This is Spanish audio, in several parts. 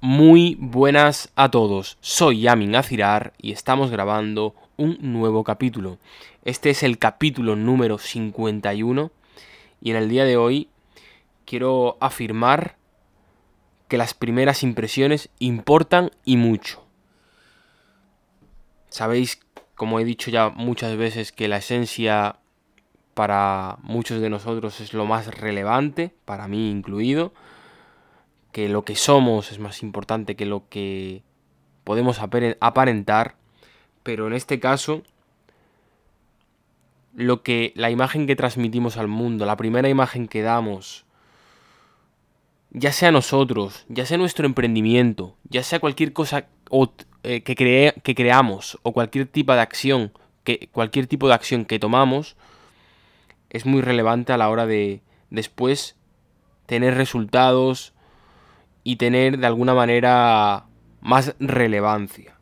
Muy buenas a todos, soy Yamin Azirar y estamos grabando un nuevo capítulo. Este es el capítulo número 51 y en el día de hoy quiero afirmar que las primeras impresiones importan y mucho. Sabéis, como he dicho ya muchas veces, que la esencia para muchos de nosotros es lo más relevante, para mí incluido que lo que somos es más importante que lo que podemos aparentar, pero en este caso lo que la imagen que transmitimos al mundo, la primera imagen que damos, ya sea nosotros, ya sea nuestro emprendimiento, ya sea cualquier cosa eh, que, que creamos o cualquier tipo de acción, que cualquier tipo de acción que tomamos es muy relevante a la hora de después tener resultados, y tener de alguna manera más relevancia.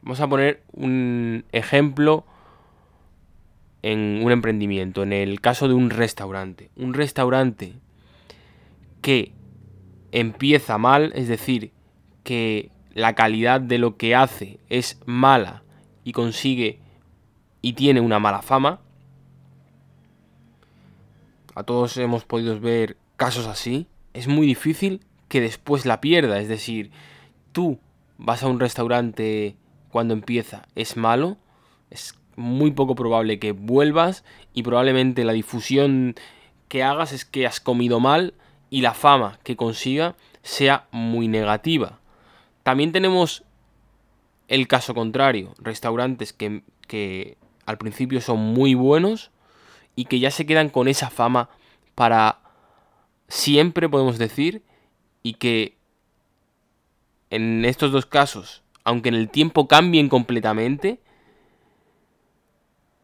Vamos a poner un ejemplo en un emprendimiento, en el caso de un restaurante. Un restaurante que empieza mal, es decir, que la calidad de lo que hace es mala y consigue y tiene una mala fama. A todos hemos podido ver casos así. Es muy difícil que después la pierda. Es decir, tú vas a un restaurante cuando empieza, es malo, es muy poco probable que vuelvas y probablemente la difusión que hagas es que has comido mal y la fama que consiga sea muy negativa. También tenemos el caso contrario, restaurantes que, que al principio son muy buenos y que ya se quedan con esa fama para siempre, podemos decir, y que en estos dos casos, aunque en el tiempo cambien completamente,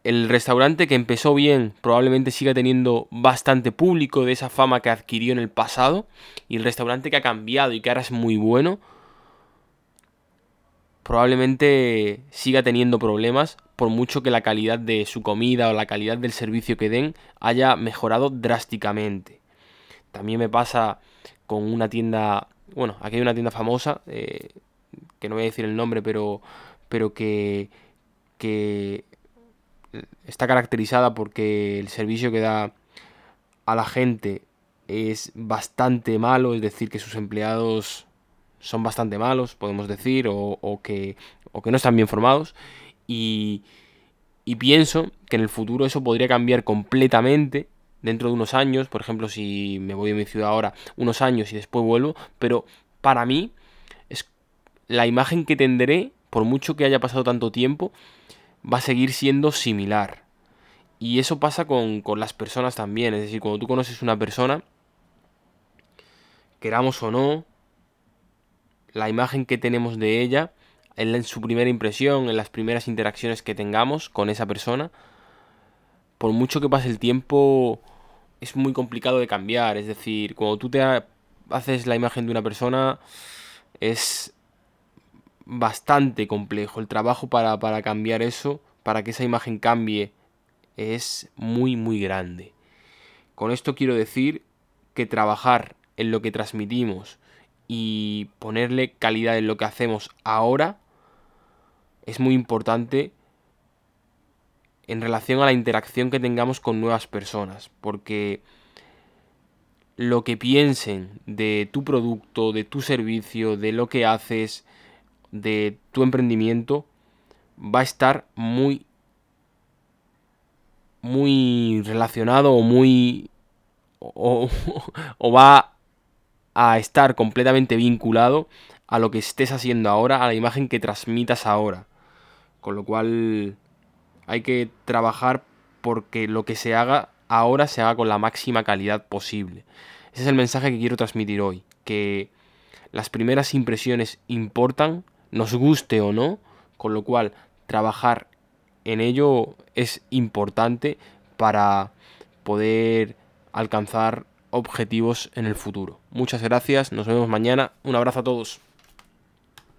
el restaurante que empezó bien probablemente siga teniendo bastante público de esa fama que adquirió en el pasado y el restaurante que ha cambiado y que ahora es muy bueno probablemente siga teniendo problemas por mucho que la calidad de su comida o la calidad del servicio que den haya mejorado drásticamente. También me pasa con una tienda, bueno, aquí hay una tienda famosa, eh, que no voy a decir el nombre, pero, pero que, que está caracterizada porque el servicio que da a la gente es bastante malo, es decir, que sus empleados son bastante malos, podemos decir, o, que, o que no están bien formados. Y pienso que en el futuro eso podría cambiar completamente dentro de unos años, por ejemplo, si me voy a mi ciudad ahora, unos años y después vuelvo, pero para mí es la imagen que tendré, por mucho que haya pasado tanto tiempo, va a seguir siendo similar. Y eso pasa con, con las personas también, es decir, cuando tú conoces una persona, queramos o no, la imagen que tenemos de ella, en su primera impresión, en las primeras interacciones que tengamos con esa persona, por mucho que pase el tiempo, es muy complicado de cambiar. Es decir, cuando tú te haces la imagen de una persona, es bastante complejo. El trabajo para, para cambiar eso, para que esa imagen cambie, es muy, muy grande. Con esto quiero decir que trabajar en lo que transmitimos y ponerle calidad en lo que hacemos ahora es muy importante en relación a la interacción que tengamos con nuevas personas, porque lo que piensen de tu producto, de tu servicio, de lo que haces, de tu emprendimiento, va a estar muy muy relacionado o muy o, o, va a estar completamente vinculado a lo que estés haciendo ahora, a la imagen que transmitas ahora. Con lo cual hay que trabajar porque lo que se haga ahora se haga con la máxima calidad posible. Ese es el mensaje que quiero transmitir hoy, que las primeras impresiones importan, nos guste o no, con lo cual trabajar en ello es importante para poder alcanzar objetivos en el futuro. Muchas gracias, nos vemos mañana, un abrazo a todos.